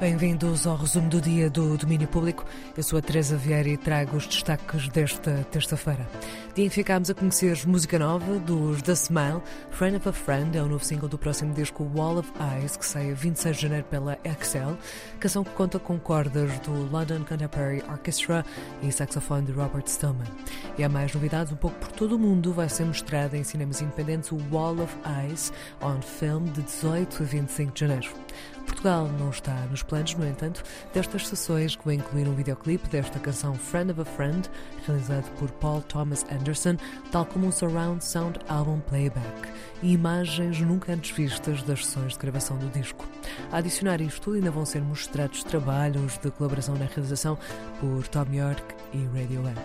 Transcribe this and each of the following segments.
Bem-vindos ao resumo do dia do Domínio Público. Eu sou a Teresa Vieira e trago os destaques desta terça-feira. Dia em que ficámos a conhecer música nova dos The Smile. Friend of a Friend é o novo single do próximo disco Wall of Eyes, que sai a 26 de janeiro pela Excel. Canção que conta com cordas do London Contemporary Orchestra e saxofone de Robert Stillman. E há mais novidades, um pouco por todo o mundo. Vai ser mostrada em cinemas independentes o Wall of Eyes on Film de 18 a 25 de janeiro. Portugal não está nos planos, no entanto, destas sessões que vão incluir um videoclipe desta canção Friend of a Friend, realizado por Paul Thomas Anderson, tal como um surround sound album playback e imagens nunca antes vistas das sessões de gravação do disco. A adicionar isto, ainda vão ser mostrados trabalhos de colaboração na realização por Tom York e Radiohead.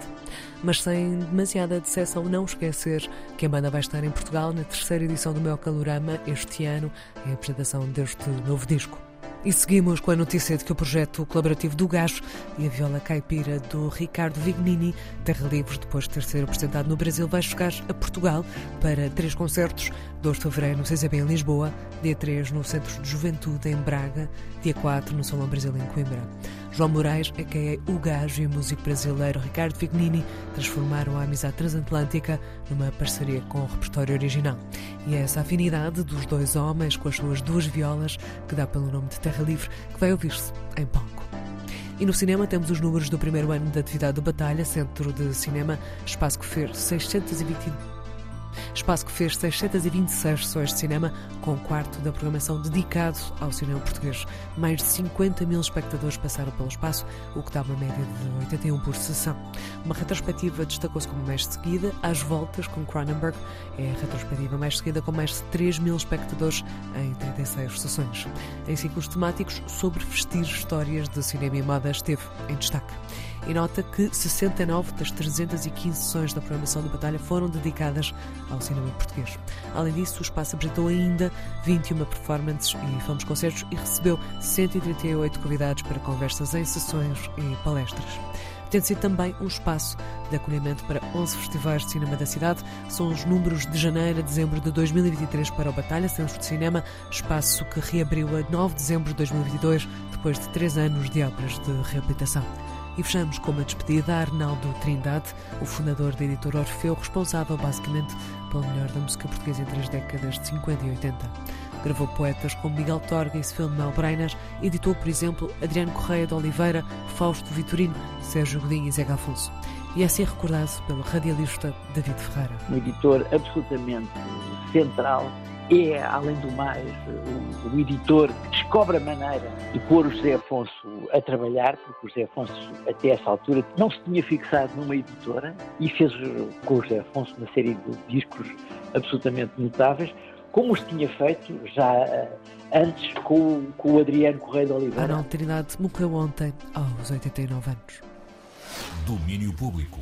Mas sem demasiada decepção, não esquecer que a banda vai estar em Portugal na terceira edição do meu Calorama este ano, em apresentação deste novo disco. E seguimos com a notícia de que o projeto colaborativo do Gajo e a viola caipira do Ricardo Vignini, Terra Livres, depois de ter sido apresentado no Brasil, vai chegar a Portugal para três concertos. 2 de fevereiro no CCB em Lisboa, dia 3 no Centro de Juventude em Braga, dia 4 no Salão Brasil em Coimbra. João Moraes, a quem é o gajo e o músico brasileiro Ricardo Vignini transformaram a amizade transatlântica numa parceria com o repertório original. E é essa afinidade dos dois homens com as suas duas violas que dá pelo nome de Terra Livre que vai ouvir-se em palco. E no cinema temos os números do primeiro ano de atividade do Batalha, Centro de Cinema, espaço que fez 622 espaço que fez 626 sessões de cinema, com um quarto da programação dedicado ao cinema português. Mais de 50 mil espectadores passaram pelo espaço, o que dá uma média de 81 por sessão. Uma retrospectiva destacou-se como mais seguida, às voltas com Cronenberg, é a retrospectiva mais seguida com mais de 3 mil espectadores em 36 sessões. Em ciclos temáticos sobre vestir histórias de cinema e moda esteve em destaque e nota que 69 das 315 sessões da programação do Batalha foram dedicadas ao cinema português. Além disso, o espaço apresentou ainda 21 performances e filmes concertos e recebeu 138 convidados para conversas em sessões e palestras tendo sido também um espaço de acolhimento para 11 festivais de cinema da cidade. São os números de janeiro a dezembro de 2023 para o Batalha Centro de Cinema, espaço que reabriu a 9 de dezembro de 2022, depois de três anos de obras de reabilitação. E fechamos com uma despedida a Arnaldo Trindade, o fundador da editora Orfeu, responsável basicamente pelo melhor da música portuguesa entre as décadas de 50 e 80. Gravou poetas como Miguel Torga e Sefilme Breinas, editou, por exemplo, Adriano Correia de Oliveira, Fausto Vitorino, Sérgio Godinho e Zé Afonso. E é assim recordado pelo radialista David Ferreira. Um editor absolutamente central é, além do mais, o, o, editor descobre a maneira de pôr o José Afonso a trabalhar, porque o José Afonso, até essa altura, não se tinha fixado numa editora e fez com o José Afonso uma série de discos absolutamente notáveis, como os tinha feito já eh, antes com, com o Adriano Correia de Oliveira. Arnaldo Trindade morreu ontem, aos 89 anos. Domínio Público.